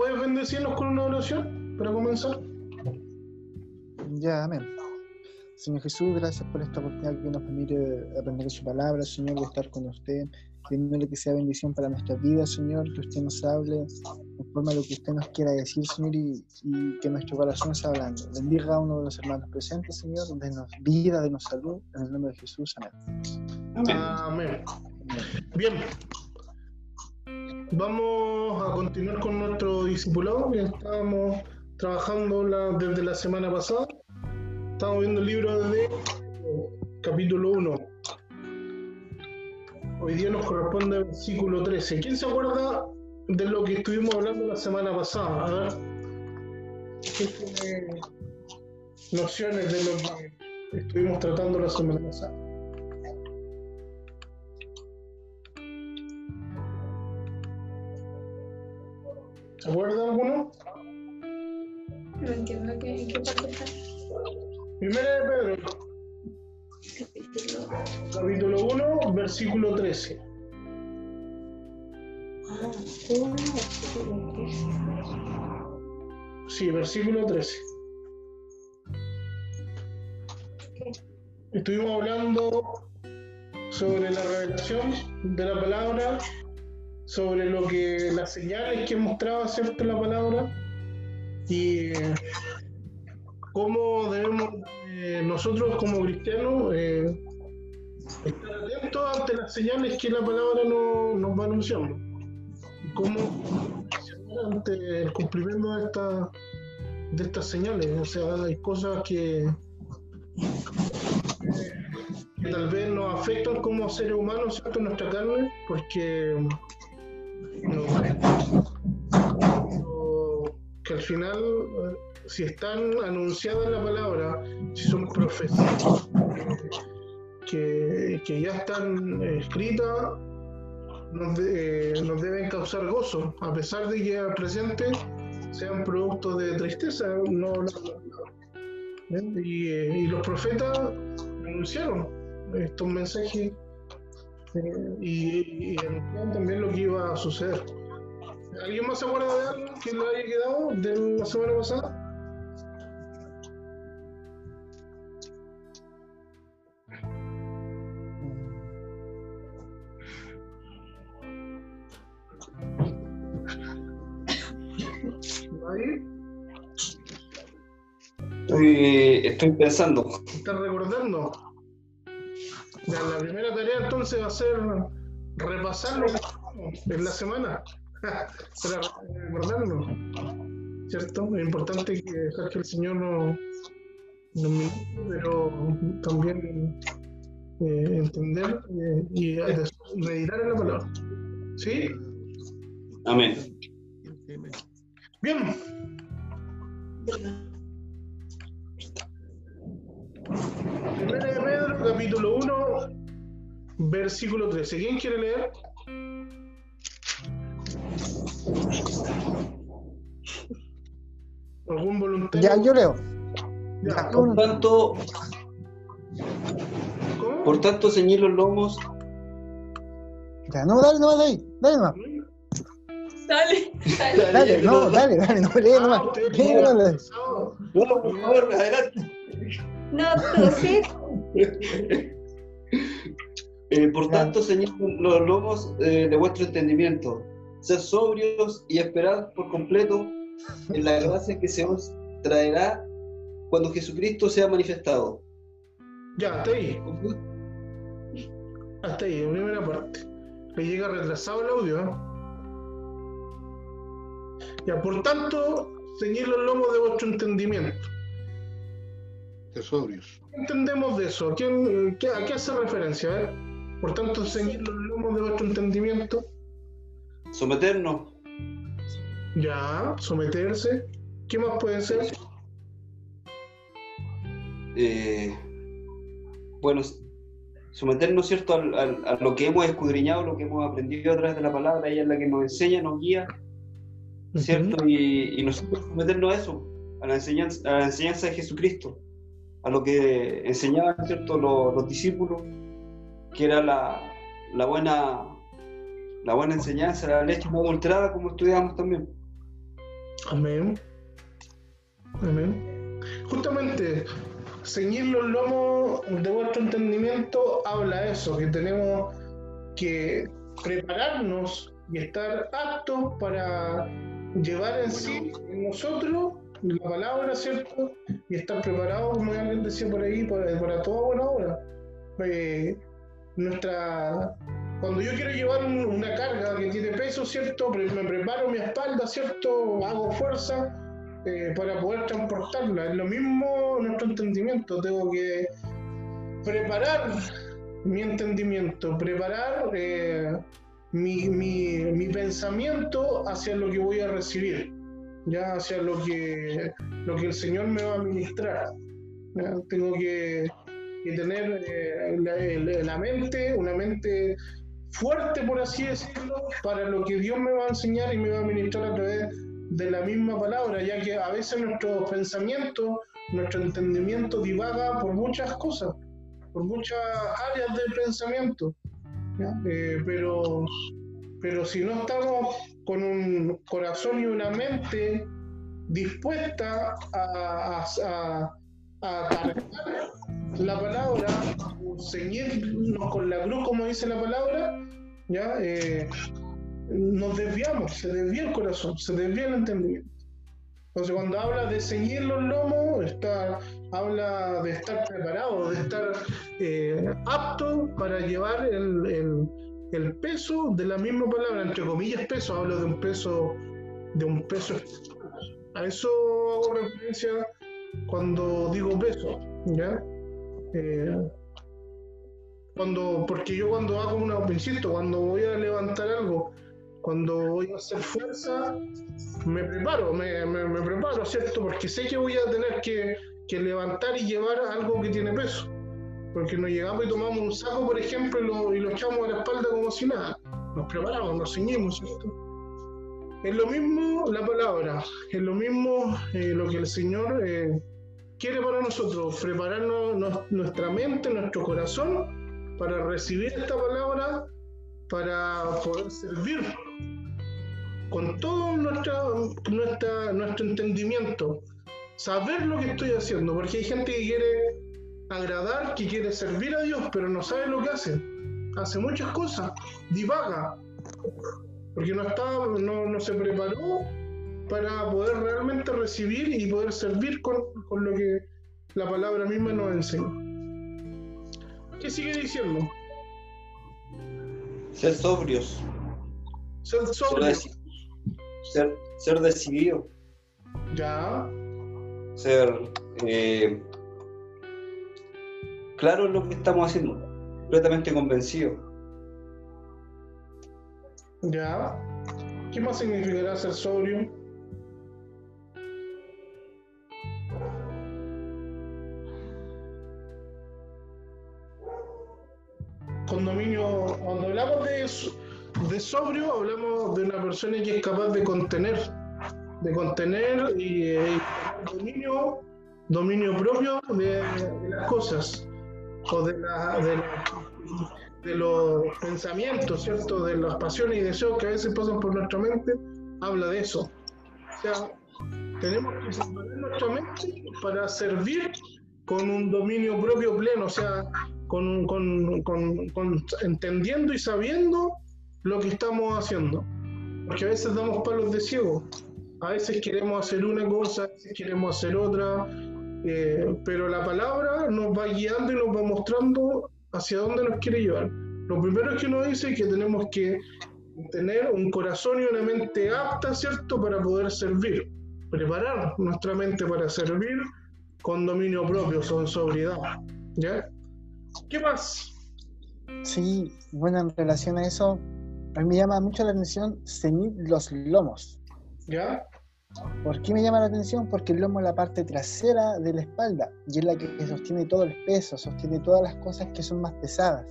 ¿puedes bendecirnos con una oración para comenzar? Ya, amén. Señor Jesús, gracias por esta oportunidad que nos permite aprender su palabra, Señor, de estar con usted, pidiéndole que sea bendición para nuestra vida, Señor, que usted nos hable en forma de lo que usted nos quiera decir, Señor, y, y que nuestro corazón sea hablando. Bendiga a uno de los hermanos presentes, Señor, denos vida, denos salud, en el nombre de Jesús, amén. Amén. Bien. Vamos a continuar con nuestro discipulado que estábamos trabajando desde la semana pasada. Estamos viendo el libro de capítulo 1. Hoy día nos corresponde el versículo 13. ¿Quién se acuerda de lo que estuvimos hablando la semana pasada? A ver. ¿Quién tiene nociones de lo que estuvimos tratando la semana pasada? ¿Se acuerda alguno? No entiendo qué, qué parte está. Primera de Pedro, Capítulo. capítulo 1, versículo 13. Ah, uno, versículo trece. Sí, versículo 13. Ok. Estuvimos hablando sobre la revelación de la palabra, sobre lo que las señales que mostraba cierto la palabra y cómo debemos eh, nosotros como cristianos eh, estar atentos ante las señales que la palabra no- nos va anunciando y cómo ante el cumplimiento de, esta- de estas señales. O sea, hay cosas que que tal vez nos afectan como seres humanos, ¿cierto? Nuestra carne, porque que al final, eh, si están anunciadas la palabra, si son profecías que, que ya están eh, escritas, nos, de- eh, nos deben causar gozo, a pesar de que al presente sean producto de tristeza. No, ¿Ven? y, eh, y los profetas anunciaron estos mensajes eh, y, y también lo que iba a suceder. ¿Alguien más se acuerda de algo que le haya quedado de la semana pasada? ¿Nadie? Estoy, estoy pensando. ¿Estás recordando? Ya, la primera tarea entonces va a ser repasar lo que hicimos en la semana para recordarlo. ¿Cierto? Es importante que dejar que el Señor nos, nos ministre, pero también eh, entender eh, y meditar en la palabra. ¿Sí? Amén. Bien. Primera de Pedro, capítulo 1, versículo 13. ¿Quién quiere leer? ¿Algún voluntario? Ya, yo leo. Ya, Por tanto, ¿Cómo? por tanto, ceñid los lomos. Ya, no, dale, no, dale, dale nomás. Dale, dale. Dale, no, dale, dale, no, lee Ah, nomás. avanzados. No, por favor, adelante. No, tú sí. Eh, por tanto, ceñid los lomos eh, de vuestro entendimiento. Sed sobrios y esperad por completo en la gracia que se os traerá cuando Jesucristo sea manifestado. Ya, hasta ahí. Hasta ahí, en primera parte. Le llega retrasado el audio, ¿eh? Ya, por tanto, ceñid los lomos de vuestro entendimiento. Tesobrios. ¿Qué entendemos de eso? ¿A, quién- qué- a qué hace referencia? eh? Por tanto, ceñid los lomos de vuestro entendimiento. Someternos Ya, someterse. ¿Qué más puede ser? eh, bueno, someternos, ¿cierto?, al- al- a lo que hemos escudriñado, lo que hemos aprendido a través de la palabra, ella es la que nos enseña, nos guía, ¿cierto? Y, y nosotros someternos a eso, a la enseñanza, a la enseñanza de Jesucristo, a lo que enseñaban, ¿cierto?, los, los discípulos, que era la, la buena la buena enseñanza, la leche no adulterada, como estudiamos también. Amén. Amén. Justamente, ceñir los lomos de vuestro entendimiento habla de eso, que tenemos que prepararnos y estar aptos para llevar en sí, en nosotros, la palabra, ¿cierto? Y estar preparados, como alguien decía por ahí, para, toda buena obra. Eh, nuestra cuando yo quiero llevar un- una carga que tiene peso, ¿cierto? Me preparo mi espalda, ¿cierto? Hago fuerza eh, para poder transportarla. Es lo mismo nuestro entendimiento. Tengo que preparar mi entendimiento, preparar eh, mi, mi- mi pensamiento hacia lo que voy a recibir, ya hacia lo que, lo que el Señor me va a ministrar. ¿ya? Tengo que, que tener eh, la, la mente, una mente fuerte, por así decirlo, para lo que Dios me va a enseñar y me va a ministrar a través de la misma palabra, ya que a veces nuestros pensamientos, nuestro entendimiento divaga por muchas cosas, por muchas áreas del pensamiento. ¿ya? Eh, pero, pero si no estamos con un corazón y una mente dispuesta a, a, a- a cargar la palabra, ceñirnos con la cruz, como dice la palabra, ya Eh, nos desviamos, se desvía el corazón, se desvía el entendimiento. Entonces, cuando habla de ceñir los lomos, está, habla de estar preparado, de estar eh, apto para llevar el, el- el peso de la misma palabra, entre comillas peso, hablo de un peso, de un peso. A eso hago referencia cuando digo peso, ¿ya? Eh, cuando, porque yo cuando hago una, insisto, cuando voy a levantar algo, cuando voy a hacer fuerza, me preparo, me, me- me preparo, ¿cierto? Porque sé que voy a tener que, que levantar y llevar algo que tiene peso. Porque nos llegamos y tomamos un saco, por ejemplo, y lo, y lo echamos a la espalda como si nada. Nos preparamos, nos ceñimos, ¿cierto? Es lo mismo la palabra, es lo mismo eh, lo que el Señor eh, quiere para nosotros, prepararnos nos- nuestra mente, nuestro corazón para recibir esta palabra, para poder servir con todo nuestra, nuestra, nuestro entendimiento, saber lo que estoy haciendo, porque hay gente que quiere agradar, que quiere servir a Dios, pero no sabe lo que hace. Hace muchas cosas, divaga, porque no, está, no, no se preparó para poder realmente recibir y poder servir con, con lo que la palabra misma nos enseña. ¿Qué sigue diciendo? Ser sobrios, Ser ser, sobrio. deci- ser, ser decidido, Ya, ser eh, claro en lo que estamos haciendo, completamente convencido. ya. ¿Qué más significará ser sobrio? Con dominio, cuando hablamos de, de sobrio, hablamos de una persona que es capaz de contener, de contener y, eh, y dominio, dominio propio de las cosas o de, la, de, la- de los pensamientos, ¿cierto? De las pasiones y deseos que a veces pasan por nuestra mente, habla de eso. O sea, tenemos que preparar nuestra mente para servir con un dominio propio pleno, o sea, con, con- con- con- entendiendo y sabiendo lo que estamos haciendo. Porque a veces damos palos de ciego, a veces queremos hacer una cosa, a veces queremos hacer otra, eh, pero la palabra nos va guiando y nos va mostrando hacia dónde nos quiere llevar. Lo primero que nos dice es que tenemos que tener un corazón y una mente apta, ¿cierto?, para poder servir, preparar nuestra mente para servir con dominio propio, con sobriedad. ¿Ya? ¿Qué más? Sí, bueno, en relación a eso, a mí me llama mucho la atención ceñir los lomos. ¿Ya? ¿Por qué me llama la atención? Porque el lomo es la parte trasera de la espalda y es la que sostiene todo el peso, sostiene todas las cosas que son más pesadas.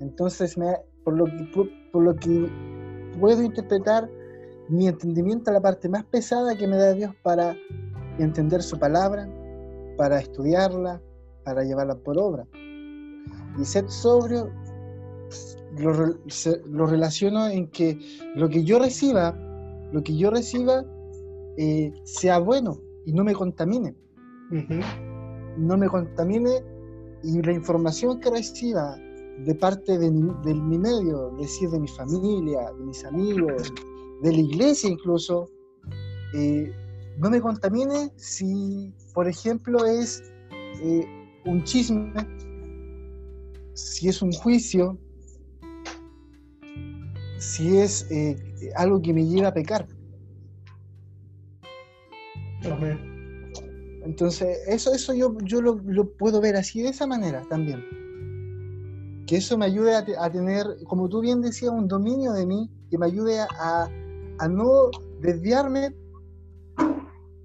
Entonces, por, lo que, puedo interpretar, mi entendimiento a la parte más pesada que me da Dios para entender su palabra, para estudiarla, para llevarla por obra. Y ser sobrio lo, lo relaciono en que lo que yo reciba, lo que yo reciba eh, sea bueno y no me contamine. No me contamine y la información que reciba de parte de mi, de mi medio, es decir, de mi familia, de mis amigos, de la iglesia incluso, eh, no me contamine si, por ejemplo, es eh, un chisme, si es un juicio, si es eh, algo que me lleva a pecar. Entonces, eso, eso yo, yo lo, lo puedo ver así, de esa manera también. Que eso me ayude a, te- a tener, como tú bien decías, un dominio de mí, que me ayude a, a no desviarme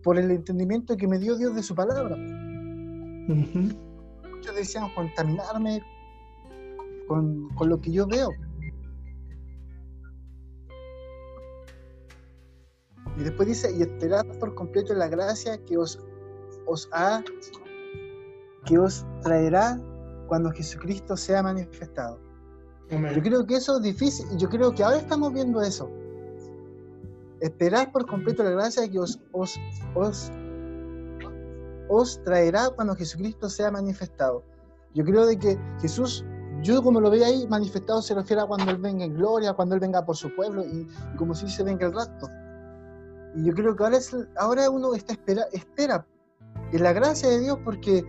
por el entendimiento que me dio Dios de su palabra. Muchos decían contaminarme con, con lo que yo veo. Y después dice, y esperad por completo la gracia que os, os ha, que os traerá cuando Jesucristo sea manifestado. Yo creo que eso es difícil, y yo creo que ahora estamos viendo eso. Esperad por completo la gracia que os, os, os, os traerá cuando Jesucristo sea manifestado. Yo creo de que Jesús, yo como lo veo ahí, manifestado se refiere a cuando Él venga en gloria, cuando Él venga por su pueblo, y, y como si se venga el rapto. Y yo creo que ahora, es, ahora uno está espera, espera en la gracia de Dios porque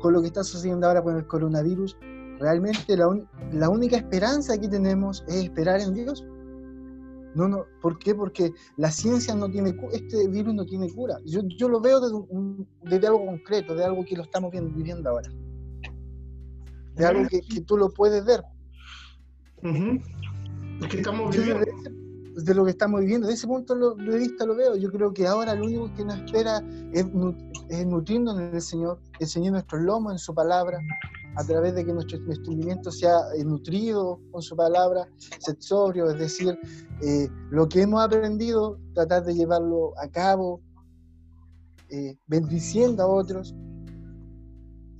con lo que está sucediendo ahora con el coronavirus, realmente la, un- la única esperanza que tenemos es esperar en Dios. No, no, ¿Por qué? Porque la ciencia no tiene este virus no tiene cura. Yo, yo lo veo desde, un- desde algo concreto, de algo que lo estamos viendo- viviendo ahora. De algo que, que tú lo puedes ver. Ujú. Es que estamos viviendo. De lo que estamos viviendo, de ese punto lo- de vista lo veo. Yo creo que ahora lo único que nos espera es, es nutrirnos en el Señor, enseñar nuestros lomos en su palabra, a través de que nuestro entendimiento sea eh, nutrido con su palabra, ser sobrio, es decir, eh, lo que hemos aprendido, tratar de llevarlo a cabo, eh, bendiciendo a otros,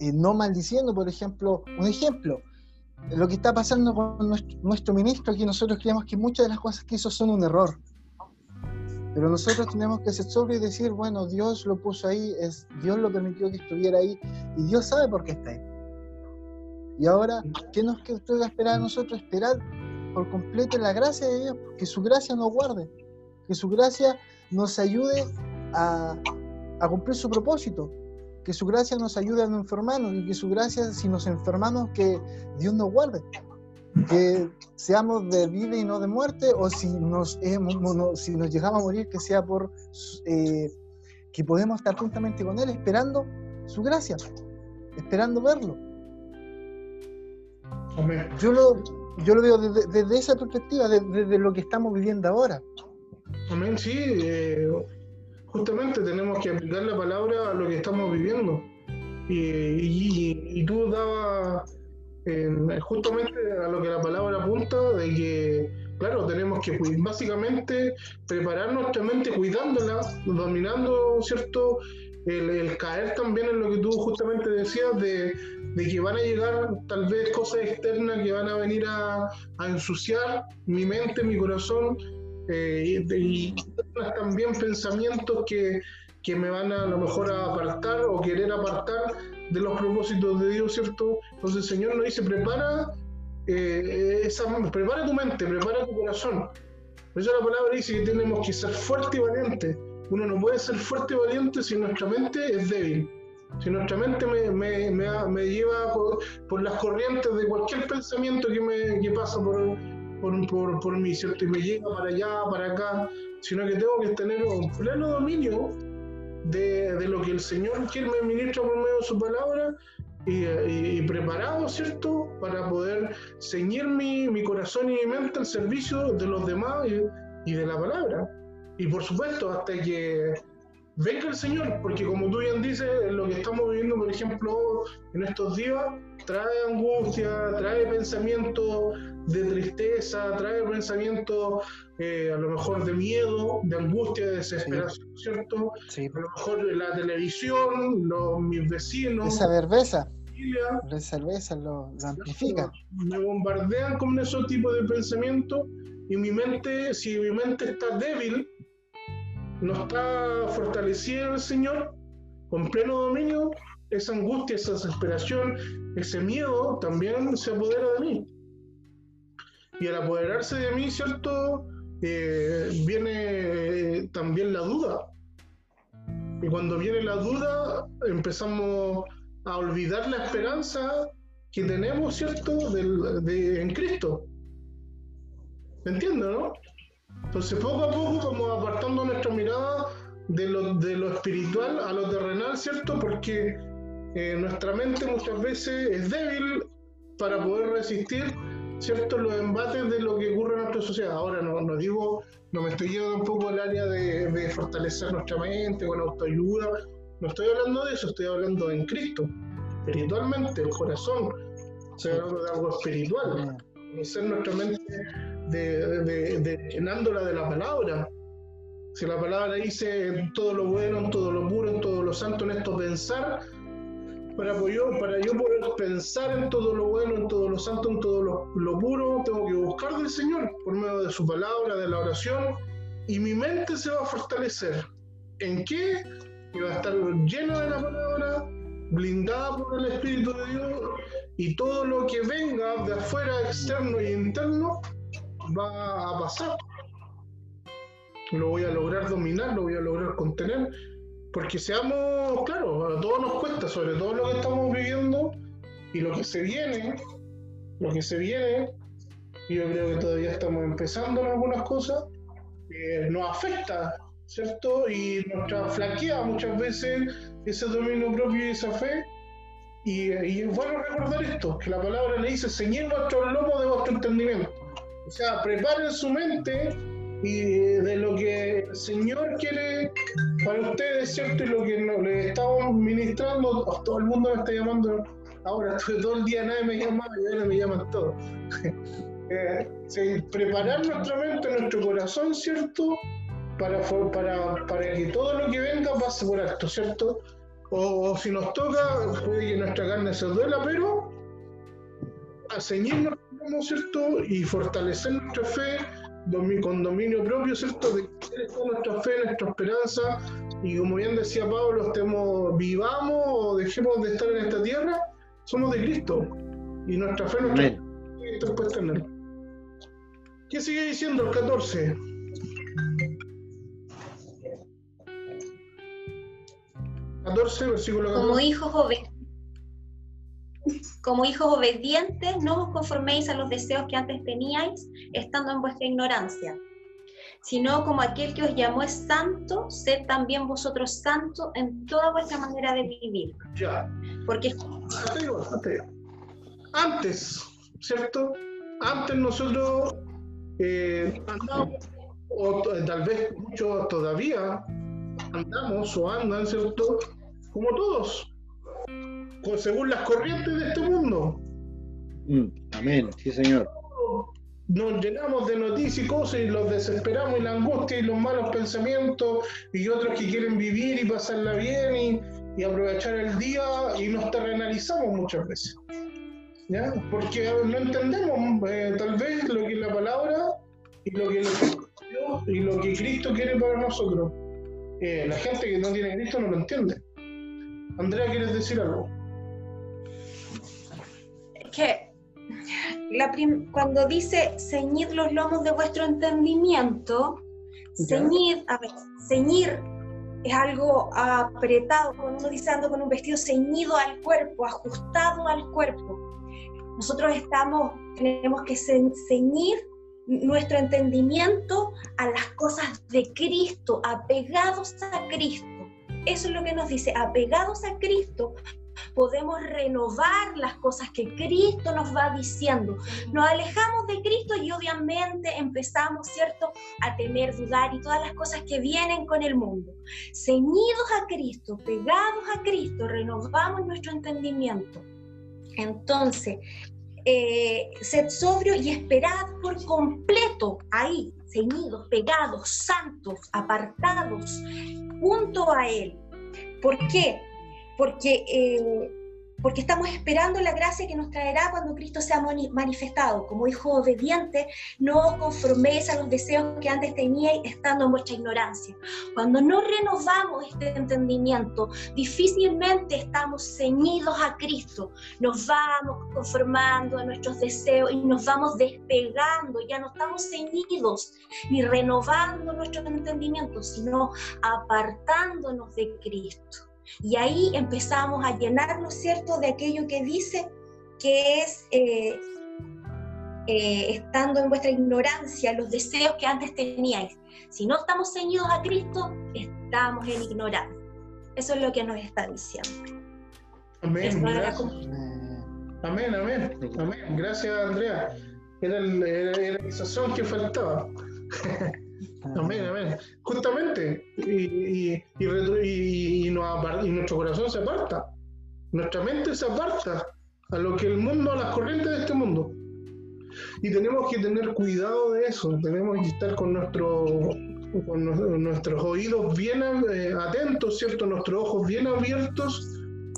no maldiciendo, por ejemplo, un ejemplo, lo que está pasando con nuestro, ministro, que nosotros creemos que muchas de las cosas que hizo son un error. Pero nosotros tenemos que ser sobrios y decir, bueno, Dios lo puso ahí, Dios lo permitió que estuviera ahí, y Dios sabe por qué está ahí. Y ahora, ¿qué nos queda esperar a nosotros? Esperar por completo la gracia de Dios, que su gracia nos guarde, que su gracia nos ayude a cumplir su propósito, que su gracia nos ayude a no enfermarnos y que su gracia, si nos enfermamos, que Dios nos guarde. Que seamos de vida y no de muerte, o si nos, hemos- no- si nos llegamos a morir, que sea por eh, que podemos estar juntamente con Él, esperando su gracia, esperando verlo. Amén. Yo lo, yo lo veo desde, desde esa perspectiva, de- desde lo que estamos viviendo ahora. Amén, sí. eh, justamente tenemos que aplicar la palabra a lo que estamos viviendo. Y, y- y tú dabas eh, justamente a lo que la palabra apunta, de que, claro, tenemos que básicamente preparar nuestra mente cuidándola, dominando, ¿cierto? El, el caer también en lo que tú justamente decías, de, de que van a llegar tal vez cosas externas que van a venir a, a ensuciar mi mente, mi corazón, eh, y, también pensamientos que, que me van a, a lo mejor a apartar o querer apartar de los propósitos de Dios, ¿cierto? Entonces el Señor nos dice, prepara, eh, esa, prepara tu mente, prepara tu corazón. Por eso la palabra dice que tenemos que ser fuerte y valiente. Uno no puede ser fuerte y valiente si nuestra mente es débil. Si nuestra mente me, me, me, me lleva por, por, las corrientes de cualquier pensamiento que, me, que pasa por, por, por, por mí, ¿cierto? Y me llega para allá, para acá, sino que tengo que tener un pleno dominio de, de lo que el Señor quiere me ministra por medio de su palabra y, y, y, preparado, ¿cierto? Para poder ceñir mi, mi, corazón y mi mente al servicio de los demás y, y, de la palabra. Y por supuesto, hasta que venga el Señor, porque como tú bien dices, lo que estamos viviendo, por ejemplo, en estos días, trae angustia, trae pensamientos de tristeza, trae pensamientos eh, a lo mejor de miedo, de angustia, de desesperación, sí. ¿cierto? Sí. A lo mejor la televisión, los, mis vecinos. Esa cerveza. La cerveza lo, lo amplifica. Me bombardean con esos tipos de pensamientos y mi mente, si mi mente está débil, no está fortalecida en el Señor, con pleno dominio, esa angustia, esa desesperación, ese miedo también se apodera de mí. Y al apoderarse de mí, ¿cierto? Eh, viene eh, también la duda. Y cuando viene la duda, empezamos a olvidar la esperanza que tenemos, ¿cierto?, de, en Cristo. ¿Me entiendes, no? Entonces, poco a poco vamos apartando nuestra mirada de lo, de lo espiritual a lo terrenal, ¿cierto? Porque eh, nuestra mente muchas veces es débil para poder resistir cierto los embates de lo que ocurre en nuestra sociedad. Ahora no, no digo, no me estoy yendo un poco al área de, de fortalecer nuestra mente con autoayuda, no estoy hablando de eso, estoy hablando en Cristo, espiritualmente, el corazón, estoy hablando de algo espiritual, ser nuestra mente de, de, de, llenándola de la palabra. Si la palabra dice en todo lo bueno, en todo lo puro, en todo lo santo, en esto pensar, para yo, para yo poder pensar en todo lo bueno, en todo lo santo, en todo lo, puro, tengo que buscar del Señor por medio de su palabra, de la oración, y mi mente se va a fortalecer. ¿En qué? Que va a estar llena de la palabra, blindada por el Espíritu de Dios, y todo lo que venga de afuera, externo e interno, va a pasar. Lo voy a lograr dominar, lo voy a lograr contener porque seamos claro, a todos nos cuesta, sobre todo lo que estamos viviendo y lo que se viene, lo que se viene, yo creo que todavía estamos empezando en algunas cosas, eh, nos afecta, ¿cierto? Y nos flaquea muchas veces ese dominio propio y esa fe. Y, y, es bueno recordar esto, que la palabra le dice, ceñir nuestro lomo de vuestro entendimiento. O sea, preparen su mente y de lo que el Señor quiere para ustedes, ¿cierto? Y lo que le estamos ministrando, todo el mundo me está llamando ahora, todo el día nadie me llamaba y ahora me llaman todos. eh, preparar nuestra mente, nuestro corazón, ¿cierto? Para, para, para que todo lo que venga pase por alto, ¿cierto? O, si nos toca, puede que nuestra carne se duela, pero a ceñirnos, ¿cierto? Y fortalecer nuestra fe con dominio propio, ¿cierto? De nuestra fe, nuestra esperanza, y como bien decía Pablo, estemos, vivamos o dejemos de estar en esta tierra, somos de Cristo. Y nuestra fe, nuestra Cristo puede tener. ¿Qué sigue diciendo el 14? versículo 14. Como hijos jóvenes como hijos obedientes, no os conforméis a los deseos que antes teníais, estando en vuestra ignorancia, sino como aquel que os llamó es santo, sed también vosotros santos en toda vuestra manera de vivir. Ya. Porque antes, ¿cierto? Antes nosotros eh, andamos, o tal vez muchos todavía andamos o andan, ¿cierto? Como todos, según las corrientes de este mundo. Mm, amén, sí señor. Nos llenamos de noticias y cosas y los desesperamos y la angustia y los malos pensamientos y otros que quieren vivir y pasarla bien y, y aprovechar el día y nos terrenalizamos muchas veces. ¿Ya? Porque no entendemos eh, tal vez lo que es la palabra y lo que, Dios y lo que Cristo quiere para nosotros. Eh, la gente que no tiene Cristo no lo entiende. Andrea, ¿quieres decir algo? Que la cuando dice ceñid los lomos de vuestro entendimiento, ceñid, a ver, ceñir es algo apretado, cuando uno dice ando con un vestido ceñido al cuerpo, ajustado al cuerpo. Nosotros estamos, tenemos que ceñir nuestro entendimiento a las cosas de Cristo, apegados a Cristo. Eso es lo que nos dice, apegados a Cristo, podemos renovar las cosas que Cristo nos va diciendo. Nos alejamos de Cristo y obviamente empezamos, ¿cierto?, a temer, dudar y todas las cosas que vienen con el mundo. Ceñidos a Cristo, pegados a Cristo, renovamos nuestro entendimiento. Entonces, eh, sed sobrio y esperad por completo ahí, ceñidos, pegados, santos, apartados, junto a Él. ¿Por qué? Porque eh, porque estamos esperando la gracia que nos traerá cuando Cristo sea mani- manifestado. Como hijo obediente, no os conforméis a los deseos que antes teníais estando en vuestra ignorancia. Cuando no renovamos este entendimiento, difícilmente estamos ceñidos a Cristo. Nos vamos conformando a nuestros deseos y nos vamos despegando. Ya no estamos ceñidos ni renovando nuestro entendimiento, sino apartándonos de Cristo. Y ahí empezamos a llenarnos, ¿cierto?, de aquello que dice que es, eh, eh, estando en vuestra ignorancia, los deseos que antes teníais. Si no estamos ceñidos a Cristo, estamos en ignorancia. Eso es lo que nos está diciendo. Amén. Gracias. Amén. Amén, amén, amén. Gracias, Andrea. Era, el, era, era el sazón que faltaba. Amén, amén. Justamente, y, y, y, y- y nuestro corazón se aparta, nuestra mente se aparta a lo que el mundo, a las corrientes de este mundo. Y tenemos que tener cuidado de eso, tenemos que estar con, nuestro, con nu- nuestros oídos bien eh, atentos, ¿cierto? Nuestros ojos bien abiertos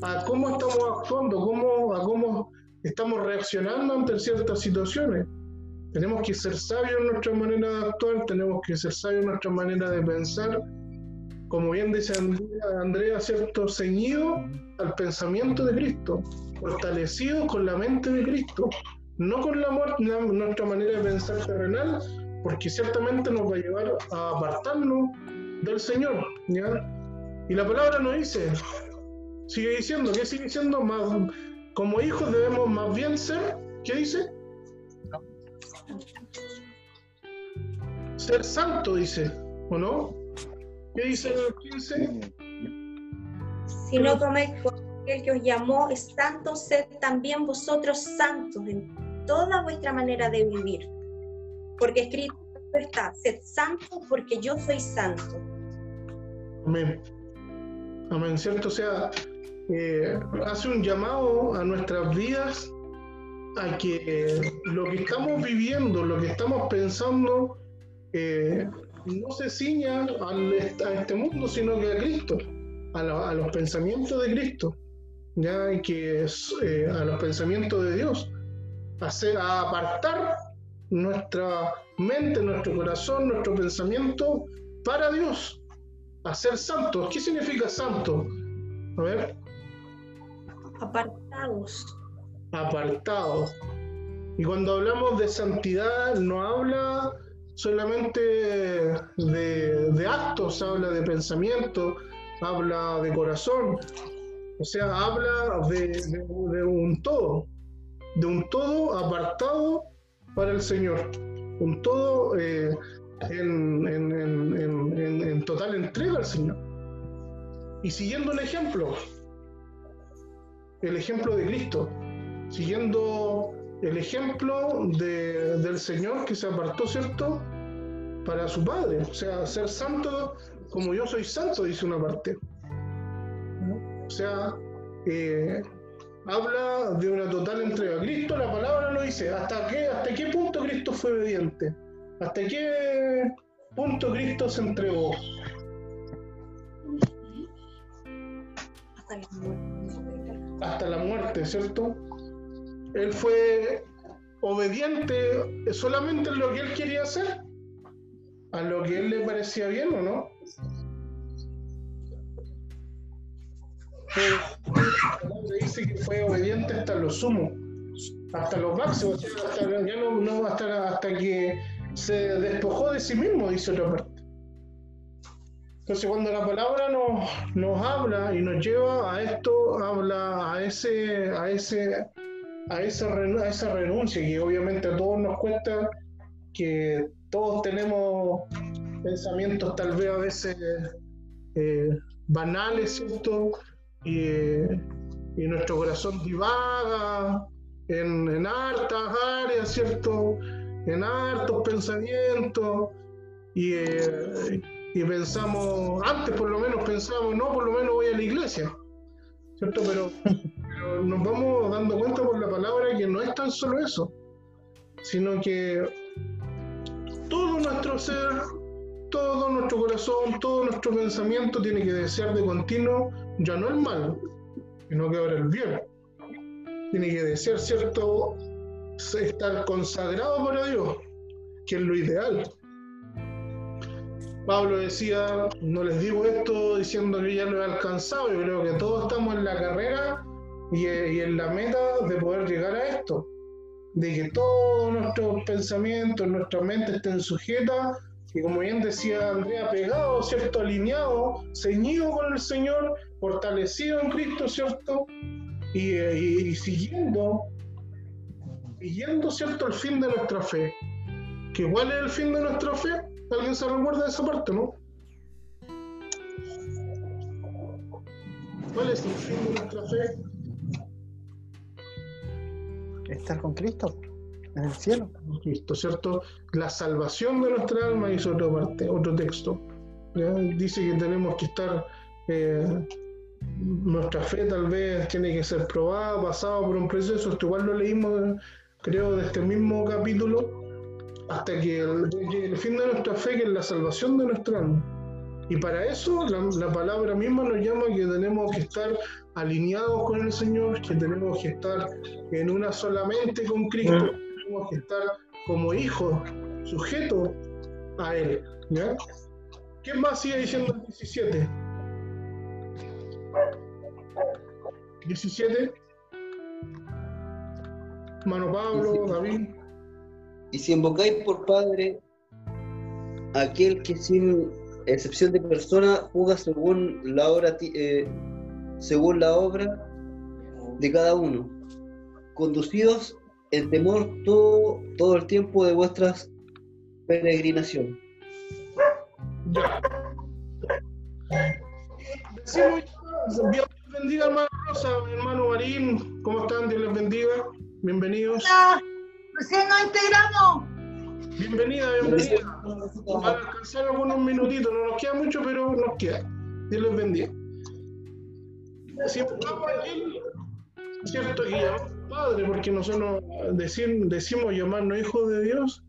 a cómo estamos actuando, cómo, a cómo estamos reaccionando ante ciertas situaciones. Tenemos que ser sabios en nuestra manera de actuar, tenemos que ser sabios en nuestra manera de pensar, como bien dice Andrea, Andrea, ¿cierto? Ceñido al pensamiento de Cristo, fortalecido con la mente de Cristo, no con la, muer- la- nuestra manera de pensar terrenal, porque ciertamente nos va a llevar a apartarnos del Señor. ¿ya? Y la palabra nos dice, sigue diciendo, ¿qué sigue diciendo? Más, como hijos debemos más bien ser, ¿qué dice? Ser santo, dice, ¿o no? ¿Qué dice el 15? Si no coméis con aquel que os llamó es santo, sed también vosotros santos en toda vuestra manera de vivir. Porque escrito está, sed santo porque yo soy santo. Amén. Amén, ¿cierto? O sea, eh, hace un llamado a nuestras vidas a que eh, lo que estamos viviendo, lo que estamos pensando, eh, no se ciña a este mundo, sino que a Cristo, a, los pensamientos de Cristo, ya que eh, a los pensamientos de Dios, hacer, a apartar nuestra mente, nuestro corazón, nuestro pensamiento para Dios, a ser santos. ¿Qué significa santo? A ver, Apartados. Apartado. Y cuando hablamos de santidad, no habla solamente de, de actos, habla de pensamiento, habla de corazón. O sea, habla de, de- un todo, de un todo apartado para el Señor, un todo eh, en- en- en total entrega al Señor. Y siguiendo el ejemplo, el ejemplo de Cristo, siguiendo el ejemplo de- del Señor que se apartó, ¿cierto? Para su Padre. O sea, ser santo como yo soy santo, dice una parte. O sea, eh, habla de una total entrega. Cristo, la palabra lo dice. ¿Hasta qué, ¿Hasta qué punto Cristo fue obediente? ¿Hasta qué punto Cristo se entregó? Hasta la muerte. hasta la muerte, ¿cierto? Él fue obediente solamente en lo que él quería hacer, a lo que él le parecía bien o no. Palabra dice que fue obediente hasta lo sumo, hasta lo máximo, o sea, hasta, ya no, no, hasta, hasta que se despojó de sí mismo, dice otra parte. Entonces cuando la palabra nos, nos habla y nos lleva a esto, habla a ese, a ese, a esa, a esa renuncia que obviamente a todos nos cuesta, que todos tenemos pensamientos tal vez a veces eh, banales, ¿cierto? Y, y nuestro corazón divaga en, en hartas áreas, ¿cierto? En hartos pensamientos y, eh, y pensamos, antes por lo menos pensamos, no, por lo menos voy a la iglesia, ¿cierto? Pero nos vamos dando cuenta por la palabra que no es tan solo eso, sino que todo nuestro ser, todo nuestro corazón, todo nuestro pensamiento tiene que desear de continuo ya no el mal, sino que ahora el bien. tiene que desear, ¿cierto? Estar consagrado para Dios, que es lo ideal. Pablo decía, no les digo esto diciendo que ya lo he alcanzado, yo creo que todos estamos en la carrera y, y en la meta de poder llegar a esto, de que todos nuestros pensamientos, nuestra mente estén sujetas y como bien decía Andrea, pegado, ¿cierto? Alineado, ceñido con el Señor, fortalecido en Cristo, ¿cierto? Y, y- y siguiendo, siguiendo, ¿cierto? El fin de nuestra fe. ¿Que ¿Cuál es el fin de nuestra fe? ¿Alguien se recuerda de esa parte, no? ¿Cuál es el fin de nuestra fe? Estar con Cristo en el cielo. Cristo, ¿cierto? La salvación de nuestra alma, dice otra parte, otro texto. Dice que tenemos que estar, eh, nuestra fe tal vez tiene que ser probada, pasada por un proceso. Esto igual lo leímos, creo, de este mismo capítulo, hasta que el, fin de nuestra fe, que es la salvación de nuestra alma. Y para eso la palabra misma nos llama que tenemos que estar alineados con el Señor, que tenemos que estar en una solamente con Cristo, tenemos que estar como hijos, sujetos a Él. ¿ya? ¿Qué más sigue diciendo el 17? 17. Mano Pablo, David. Y si invocáis por Padre aquel que sin excepción de persona juzga según la obra, ti- eh, según la obra de cada uno, conducidos en temor todo, todo el tiempo de vuestras peregrinación. Ya. Decimos Dios les bendiga, hermano Rosa, hermano Marín. ¿Cómo están? Dios les bendiga. Bienvenidos. Hola, recién nos integramos. Bienvenida, bienvenida. Van a alcanzar algunos minutitos, no nos queda mucho, pero nos queda. Dios les bendiga. Si estamos aquí, cierto, y llamamos Padre, porque nosotros decir- decimos llamarnos hijos de Dios,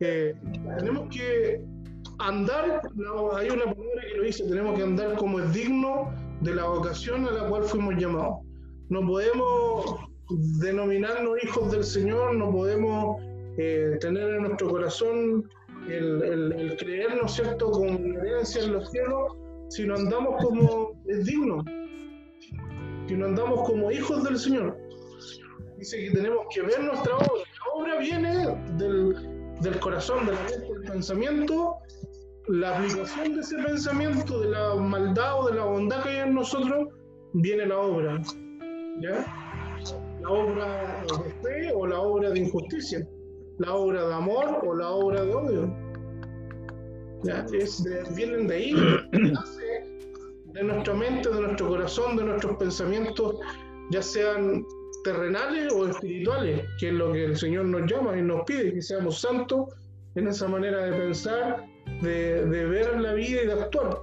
eh, tenemos que andar, hay una palabra que lo dice, tenemos que andar como es digno de la vocación a la cual fuimos llamados. No podemos denominarnos hijos del Señor, no podemos eh, tener en nuestro corazón el, el- el creernos, ¿cierto?, con herencia en los cielos, si no andamos como es digno, si no andamos como hijos del Señor. Dice que tenemos que ver nuestra obra. La obra viene del, del corazón, de la mente, del pensamiento. La aplicación de ese pensamiento, de la maldad o de la bondad que hay en nosotros, viene la obra. ¿Ya? La obra de fe o la obra de injusticia. La obra de amor o la obra de odio. ¿Ya? Es vienen de ahí, de nuestra mente, de nuestro corazón, de nuestros pensamientos, ya sean terrenales o espirituales, que es lo que el Señor nos llama y nos pide, que seamos santos en esa manera de pensar, de, de ver la vida y de actuar.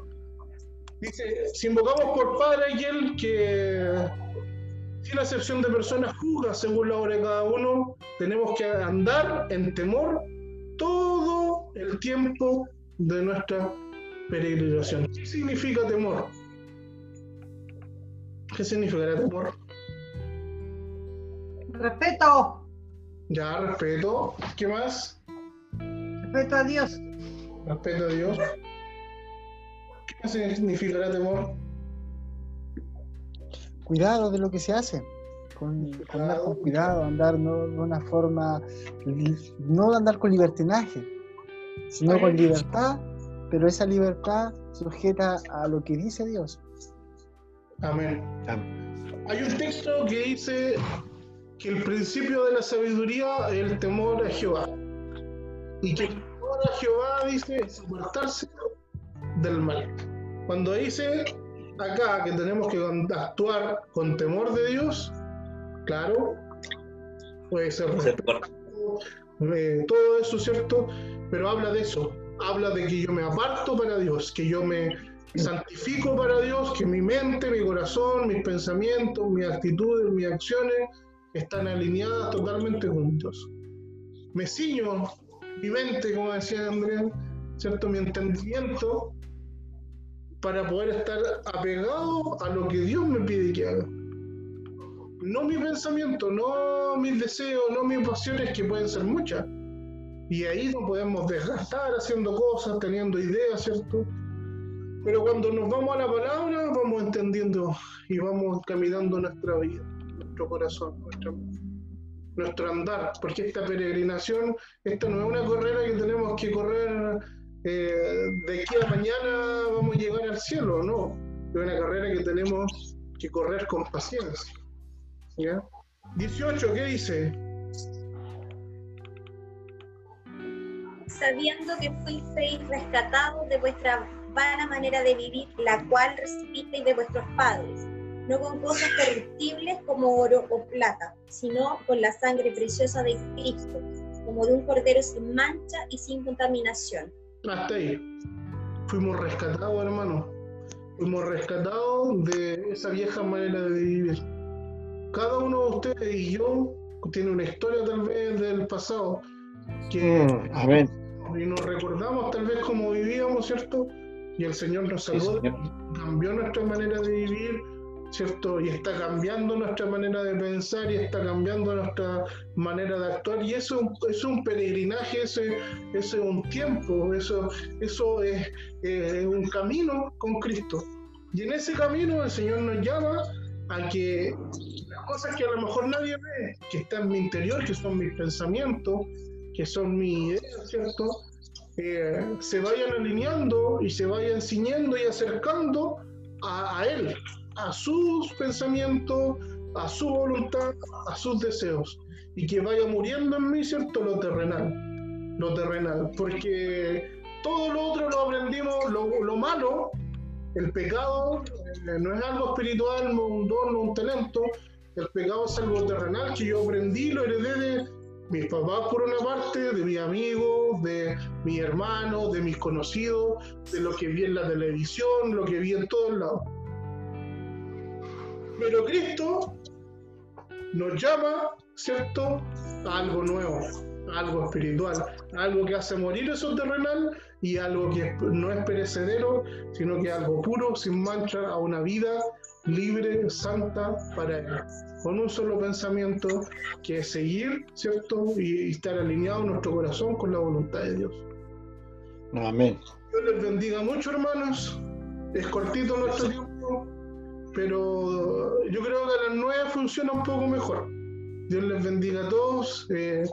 Dice, si invocamos por Padre aquel que, sin excepción de personas, juzga según la obra de cada uno, tenemos que andar en temor todo el tiempo de nuestra peregrinación. ¿Qué significa temor? ¿Qué significará temor? Respeto, Ya, respeto. ¿Qué más? respeto a Dios. Respeto a Dios. ¿Qué más significará temor? Cuidado de lo que se hace. Con, con andar con cuidado, andar no de una forma, no andar con libertinaje, sino con libertad, pero esa libertad sujeta a lo que dice Dios. Amén. Hay un texto que dice que el principio de la sabiduría es el temor a Jehová. Y que el temor a Jehová dice es apartarse del mal. Cuando dice acá que tenemos que actuar con temor de Dios, claro, puede ser eh, todo eso, ¿cierto? Pero habla de eso, habla de que yo me aparto para Dios, que yo me santifico para Dios, que mi mente, mi corazón, mis pensamientos, mis actitudes, mis acciones están alineadas totalmente juntos. Me ciño mi mente, como decía Andrea, ¿cierto? Mi entendimiento para poder estar apegado a lo que Dios me pide que haga. no mi pensamiento, no mis deseos, no mis pasiones, que pueden ser muchas. Y ahí nos podemos desgastar haciendo cosas, teniendo ideas, ¿cierto? Pero cuando nos vamos a la palabra, vamos entendiendo y vamos caminando nuestra vida, nuestro corazón, nuestra, nuestro andar, porque esta peregrinación, esta no es una carrera que tenemos que correr eh, de aquí a mañana vamos a llegar al cielo, no, es una carrera que tenemos que correr con paciencia. ¿ya? 18, ¿qué dice? sabiendo que fuisteis rescatados de vuestra vana manera de vivir, la cual recibisteis de vuestros padres, no con cosas corruptibles como oro o plata, sino con la sangre preciosa de Cristo, como de un cordero sin mancha y sin contaminación. Hasta ahí. Fuimos rescatados, hermano. Fuimos rescatados de esa vieja manera de vivir. Cada uno de ustedes y yo tiene una historia tal vez del pasado que Mm, amén. y nos recordamos tal vez cómo vivíamos, ¿cierto? Y el Señor nos Sí, salvó, Señor. cambió nuestra manera de vivir, ¿cierto? Y está cambiando nuestra manera de pensar y está cambiando nuestra manera de actuar. Y eso es un peregrinaje, ese, ese es un tiempo, eso, eso es, eh, es un camino con Cristo. Y en ese camino el Señor nos llama a que las cosas que a lo mejor nadie ve, que están en mi interior, que son mis pensamientos, que son mis ideas, ¿cierto? Eh, se vayan alineando y se vayan ciñendo y acercando a, Él, a sus pensamientos, a su voluntad, a sus deseos, y que vaya muriendo en mí, ¿cierto? Lo terrenal, lo terrenal, porque todo lo otro lo aprendimos, lo, lo malo, el pecado, eh, no es algo espiritual, no un don, no un talento, el pecado es algo terrenal que yo aprendí, lo heredé de mis papás por una parte, de mis amigos, de mis hermanos, de mis conocidos, de lo que vi en la televisión, lo que vi en todos lados. Pero Cristo nos llama, ¿cierto?, a algo nuevo, algo espiritual, algo que hace morir eso terrenal y algo que no es perecedero, sino que algo puro, sin mancha, a una vida libre, santa para Él, con un solo pensamiento que es seguir, ¿cierto? Y, y estar alineado nuestro corazón con la voluntad de Dios. Amén. Dios les bendiga mucho, hermanos. Es cortito nuestro tiempo, pero yo creo que a las nueve funciona un poco mejor. Dios les bendiga a todos. eh,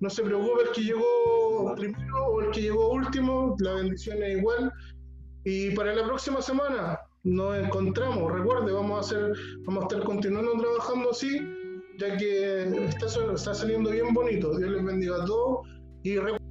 no se preocupe el que llegó primero o el que llegó último, la bendición es igual. Y para la próxima semana nos encontramos. Recuerde, vamos a hacer, vamos a estar continuando trabajando así, ya que está, está saliendo bien bonito. Dios les bendiga a todos y recuerden